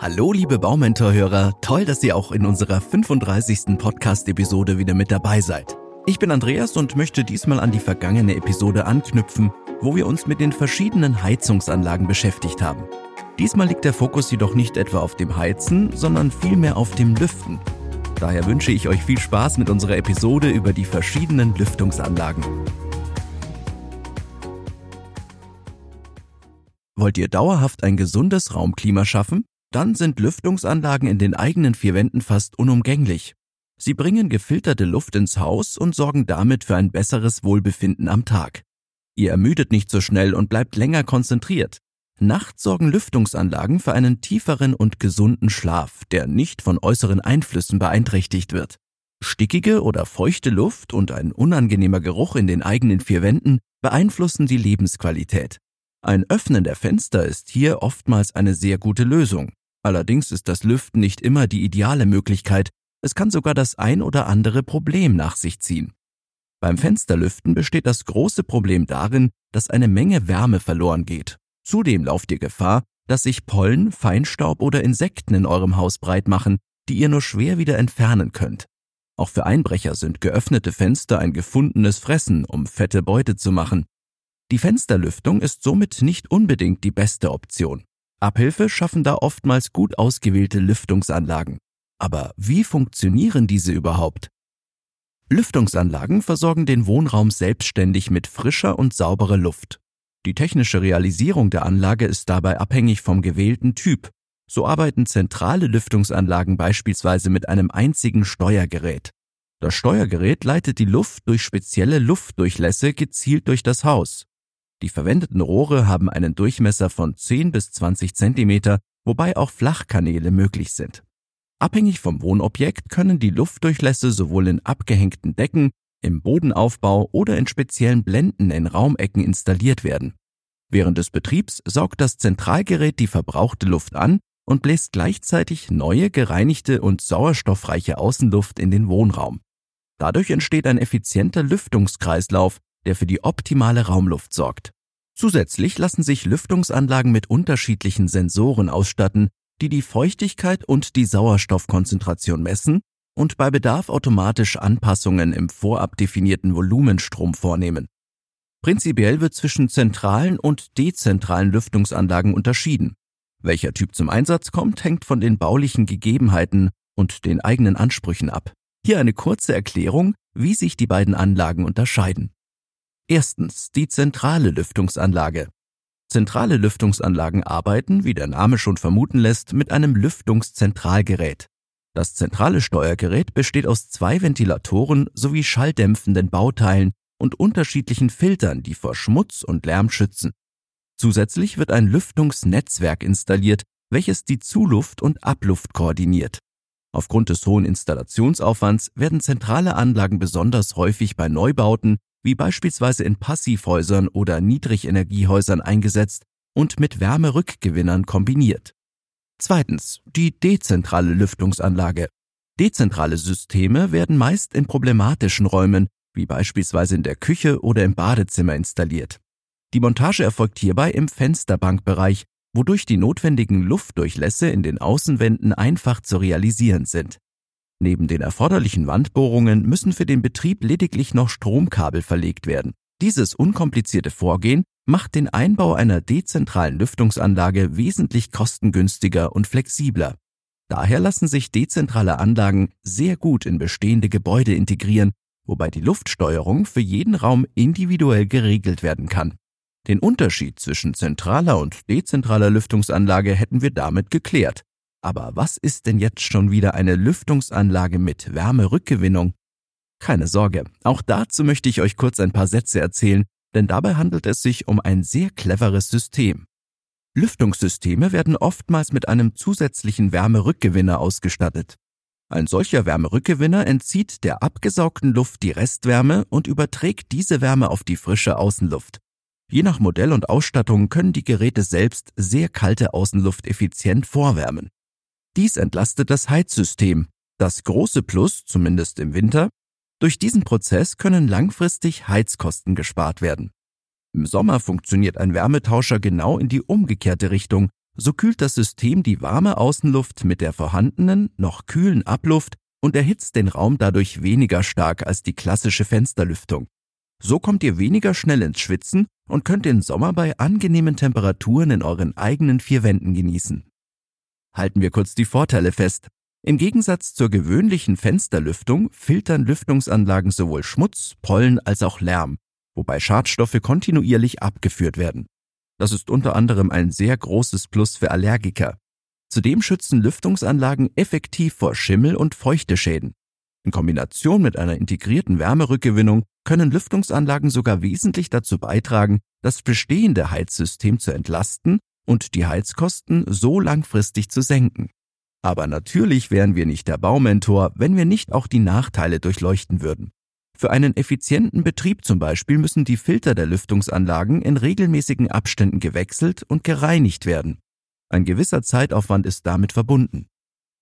Hallo liebe Baumentor-Hörer, toll, dass ihr auch in unserer 35. Podcast-Episode wieder mit dabei seid. Ich bin Andreas und möchte diesmal an die vergangene Episode anknüpfen, wo wir uns mit den verschiedenen Heizungsanlagen beschäftigt haben. Diesmal liegt der Fokus jedoch nicht etwa auf dem Heizen, sondern vielmehr auf dem Lüften. Daher wünsche ich euch viel Spaß mit unserer Episode über die verschiedenen Lüftungsanlagen. Wollt ihr dauerhaft ein gesundes Raumklima schaffen? Dann sind Lüftungsanlagen in den eigenen vier Wänden fast unumgänglich. Sie bringen gefilterte Luft ins Haus und sorgen damit für ein besseres Wohlbefinden am Tag. Ihr ermüdet nicht so schnell und bleibt länger konzentriert. Nachts sorgen Lüftungsanlagen für einen tieferen und gesunden Schlaf, der nicht von äußeren Einflüssen beeinträchtigt wird. Stickige oder feuchte Luft und ein unangenehmer Geruch in den eigenen vier Wänden beeinflussen die Lebensqualität. Ein Öffnen der Fenster ist hier oftmals eine sehr gute Lösung. Allerdings ist das Lüften nicht immer die ideale Möglichkeit, es kann sogar das ein oder andere Problem nach sich ziehen. Beim Fensterlüften besteht das große Problem darin, dass eine Menge Wärme verloren geht. Zudem lauft ihr Gefahr, dass sich Pollen, Feinstaub oder Insekten in eurem Haus breit machen, die ihr nur schwer wieder entfernen könnt. Auch für Einbrecher sind geöffnete Fenster ein gefundenes Fressen, um fette Beute zu machen. Die Fensterlüftung ist somit nicht unbedingt die beste Option. Abhilfe schaffen da oftmals gut ausgewählte Lüftungsanlagen. Aber wie funktionieren diese überhaupt? Lüftungsanlagen versorgen den Wohnraum selbstständig mit frischer und sauberer Luft. Die technische Realisierung der Anlage ist dabei abhängig vom gewählten Typ. So arbeiten zentrale Lüftungsanlagen beispielsweise mit einem einzigen Steuergerät. Das Steuergerät leitet die Luft durch spezielle Luftdurchlässe gezielt durch das Haus. Die verwendeten Rohre haben einen Durchmesser von 10 bis 20 Zentimeter, wobei auch Flachkanäle möglich sind. Abhängig vom Wohnobjekt können die Luftdurchlässe sowohl in abgehängten Decken, im Bodenaufbau oder in speziellen Blenden in Raumecken installiert werden. Während des Betriebs saugt das Zentralgerät die verbrauchte Luft an und bläst gleichzeitig neue, gereinigte und sauerstoffreiche Außenluft in den Wohnraum. Dadurch entsteht ein effizienter Lüftungskreislauf, der für die optimale Raumluft sorgt. Zusätzlich lassen sich Lüftungsanlagen mit unterschiedlichen Sensoren ausstatten, die die Feuchtigkeit und die Sauerstoffkonzentration messen und bei Bedarf automatisch Anpassungen im vorab definierten Volumenstrom vornehmen. Prinzipiell wird zwischen zentralen und dezentralen Lüftungsanlagen unterschieden. Welcher Typ zum Einsatz kommt, hängt von den baulichen Gegebenheiten und den eigenen Ansprüchen ab. Hier eine kurze Erklärung, wie sich die beiden Anlagen unterscheiden. Erstens die zentrale Lüftungsanlage. Zentrale Lüftungsanlagen arbeiten, wie der Name schon vermuten lässt, mit einem Lüftungszentralgerät. Das zentrale Steuergerät besteht aus zwei Ventilatoren sowie schalldämpfenden Bauteilen und unterschiedlichen Filtern, die vor Schmutz und Lärm schützen. Zusätzlich wird ein Lüftungsnetzwerk installiert, welches die Zuluft und Abluft koordiniert. Aufgrund des hohen Installationsaufwands werden zentrale Anlagen besonders häufig bei Neubauten wie beispielsweise in Passivhäusern oder Niedrigenergiehäusern eingesetzt und mit Wärmerückgewinnern kombiniert. Zweitens, die dezentrale Lüftungsanlage. Dezentrale Systeme werden meist in problematischen Räumen, wie beispielsweise in der Küche oder im Badezimmer installiert. Die Montage erfolgt hierbei im Fensterbankbereich, wodurch die notwendigen Luftdurchlässe in den Außenwänden einfach zu realisieren sind. Neben den erforderlichen Wandbohrungen müssen für den Betrieb lediglich noch Stromkabel verlegt werden. Dieses unkomplizierte Vorgehen macht den Einbau einer dezentralen Lüftungsanlage wesentlich kostengünstiger und flexibler. Daher lassen sich dezentrale Anlagen sehr gut in bestehende Gebäude integrieren, wobei die Luftsteuerung für jeden Raum individuell geregelt werden kann. Den Unterschied zwischen zentraler und dezentraler Lüftungsanlage hätten wir damit geklärt. Aber was ist denn jetzt schon wieder eine Lüftungsanlage mit Wärmerückgewinnung? Keine Sorge, auch dazu möchte ich euch kurz ein paar Sätze erzählen, denn dabei handelt es sich um ein sehr cleveres System. Lüftungssysteme werden oftmals mit einem zusätzlichen Wärmerückgewinner ausgestattet. Ein solcher Wärmerückgewinner entzieht der abgesaugten Luft die Restwärme und überträgt diese Wärme auf die frische Außenluft. Je nach Modell und Ausstattung können die Geräte selbst sehr kalte Außenluft effizient vorwärmen. Dies entlastet das Heizsystem. Das große Plus, zumindest im Winter, durch diesen Prozess können langfristig Heizkosten gespart werden. Im Sommer funktioniert ein Wärmetauscher genau in die umgekehrte Richtung, so kühlt das System die warme Außenluft mit der vorhandenen, noch kühlen Abluft und erhitzt den Raum dadurch weniger stark als die klassische Fensterlüftung. So kommt ihr weniger schnell ins Schwitzen und könnt den Sommer bei angenehmen Temperaturen in euren eigenen vier Wänden genießen. Halten wir kurz die Vorteile fest. Im Gegensatz zur gewöhnlichen Fensterlüftung filtern Lüftungsanlagen sowohl Schmutz, Pollen als auch Lärm, wobei Schadstoffe kontinuierlich abgeführt werden. Das ist unter anderem ein sehr großes Plus für Allergiker. Zudem schützen Lüftungsanlagen effektiv vor Schimmel und Feuchteschäden. In Kombination mit einer integrierten Wärmerückgewinnung können Lüftungsanlagen sogar wesentlich dazu beitragen, das bestehende Heizsystem zu entlasten und die Heizkosten so langfristig zu senken. Aber natürlich wären wir nicht der Baumentor, wenn wir nicht auch die Nachteile durchleuchten würden. Für einen effizienten Betrieb zum Beispiel müssen die Filter der Lüftungsanlagen in regelmäßigen Abständen gewechselt und gereinigt werden. Ein gewisser Zeitaufwand ist damit verbunden.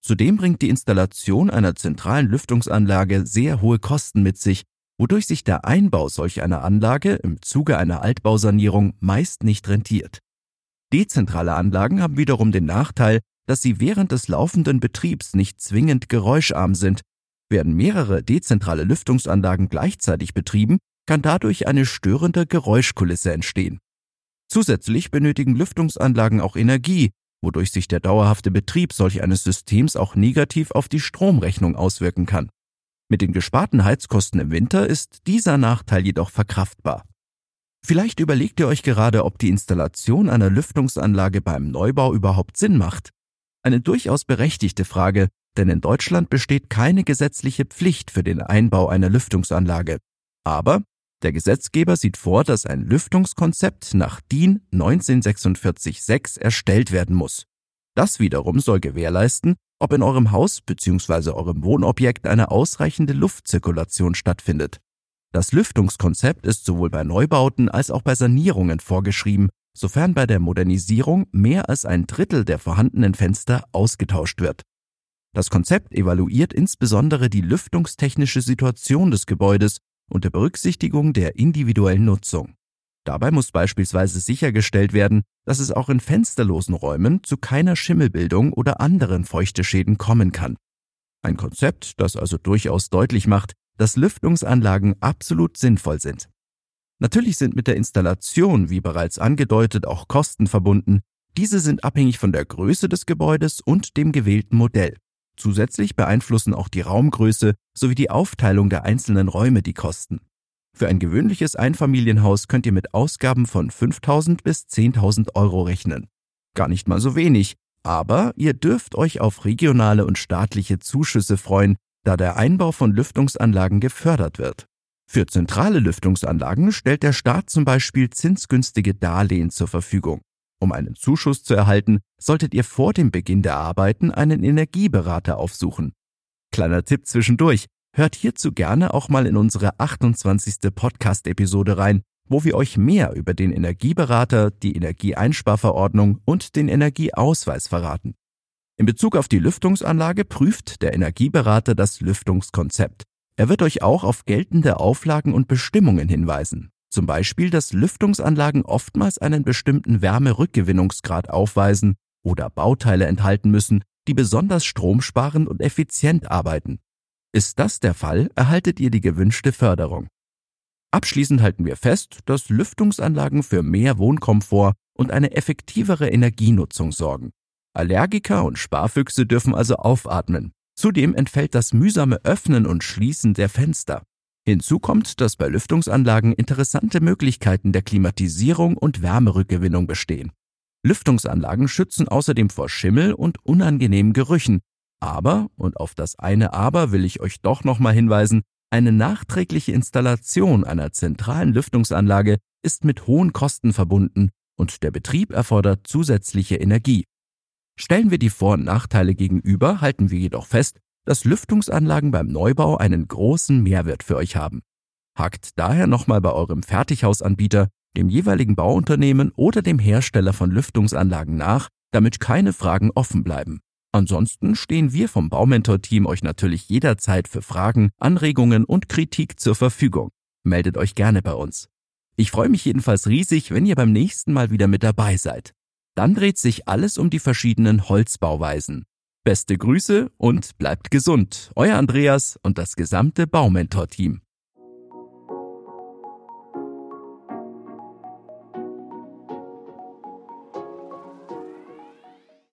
Zudem bringt die Installation einer zentralen Lüftungsanlage sehr hohe Kosten mit sich, wodurch sich der Einbau solch einer Anlage im Zuge einer Altbausanierung meist nicht rentiert. Dezentrale Anlagen haben wiederum den Nachteil, dass sie während des laufenden Betriebs nicht zwingend geräuscharm sind. Werden mehrere dezentrale Lüftungsanlagen gleichzeitig betrieben, kann dadurch eine störende Geräuschkulisse entstehen. Zusätzlich benötigen Lüftungsanlagen auch Energie, wodurch sich der dauerhafte Betrieb solch eines Systems auch negativ auf die Stromrechnung auswirken kann. Mit den gesparten Heizkosten im Winter ist dieser Nachteil jedoch verkraftbar. Vielleicht überlegt ihr euch gerade, ob die Installation einer Lüftungsanlage beim Neubau überhaupt Sinn macht. Eine durchaus berechtigte Frage, denn in Deutschland besteht keine gesetzliche Pflicht für den Einbau einer Lüftungsanlage. Aber der Gesetzgeber sieht vor, dass ein Lüftungskonzept nach DIN 1946-6 erstellt werden muss. Das wiederum soll gewährleisten, ob in eurem Haus bzw. eurem Wohnobjekt eine ausreichende Luftzirkulation stattfindet. Das Lüftungskonzept ist sowohl bei Neubauten als auch bei Sanierungen vorgeschrieben sofern bei der Modernisierung mehr als ein Drittel der vorhandenen Fenster ausgetauscht wird. Das Konzept evaluiert insbesondere die lüftungstechnische Situation des Gebäudes unter Berücksichtigung der individuellen Nutzung. Dabei muss beispielsweise sichergestellt werden, dass es auch in fensterlosen Räumen zu keiner Schimmelbildung oder anderen Feuchteschäden kommen kann. Ein Konzept, das also durchaus deutlich macht, dass Lüftungsanlagen absolut sinnvoll sind. Natürlich sind mit der Installation, wie bereits angedeutet, auch Kosten verbunden. Diese sind abhängig von der Größe des Gebäudes und dem gewählten Modell. Zusätzlich beeinflussen auch die Raumgröße sowie die Aufteilung der einzelnen Räume die Kosten. Für ein gewöhnliches Einfamilienhaus könnt ihr mit Ausgaben von 5000 bis 10.000 Euro rechnen. Gar nicht mal so wenig, aber ihr dürft euch auf regionale und staatliche Zuschüsse freuen, da der Einbau von Lüftungsanlagen gefördert wird. Für zentrale Lüftungsanlagen stellt der Staat zum Beispiel zinsgünstige Darlehen zur Verfügung. Um einen Zuschuss zu erhalten, solltet ihr vor dem Beginn der Arbeiten einen Energieberater aufsuchen. Kleiner Tipp zwischendurch, hört hierzu gerne auch mal in unsere 28. Podcast-Episode rein, wo wir euch mehr über den Energieberater, die Energieeinsparverordnung und den Energieausweis verraten. In Bezug auf die Lüftungsanlage prüft der Energieberater das Lüftungskonzept. Er wird euch auch auf geltende Auflagen und Bestimmungen hinweisen. Zum Beispiel, dass Lüftungsanlagen oftmals einen bestimmten Wärmerückgewinnungsgrad aufweisen oder Bauteile enthalten müssen, die besonders stromsparend und effizient arbeiten. Ist das der Fall, erhaltet ihr die gewünschte Förderung. Abschließend halten wir fest, dass Lüftungsanlagen für mehr Wohnkomfort und eine effektivere Energienutzung sorgen. Allergiker und Sparfüchse dürfen also aufatmen. Zudem entfällt das mühsame Öffnen und Schließen der Fenster. Hinzu kommt, dass bei Lüftungsanlagen interessante Möglichkeiten der Klimatisierung und Wärmerückgewinnung bestehen. Lüftungsanlagen schützen außerdem vor Schimmel und unangenehmen Gerüchen. Aber, und auf das eine Aber will ich euch doch nochmal hinweisen, eine nachträgliche Installation einer zentralen Lüftungsanlage ist mit hohen Kosten verbunden und der Betrieb erfordert zusätzliche Energie. Stellen wir die Vor- und Nachteile gegenüber, halten wir jedoch fest, dass Lüftungsanlagen beim Neubau einen großen Mehrwert für euch haben. Hakt daher nochmal bei eurem Fertighausanbieter, dem jeweiligen Bauunternehmen oder dem Hersteller von Lüftungsanlagen nach, damit keine Fragen offen bleiben. Ansonsten stehen wir vom Baumentor-Team euch natürlich jederzeit für Fragen, Anregungen und Kritik zur Verfügung. Meldet euch gerne bei uns. Ich freue mich jedenfalls riesig, wenn ihr beim nächsten Mal wieder mit dabei seid. Dann dreht sich alles um die verschiedenen Holzbauweisen. Beste Grüße und bleibt gesund. Euer Andreas und das gesamte Baumentor-Team.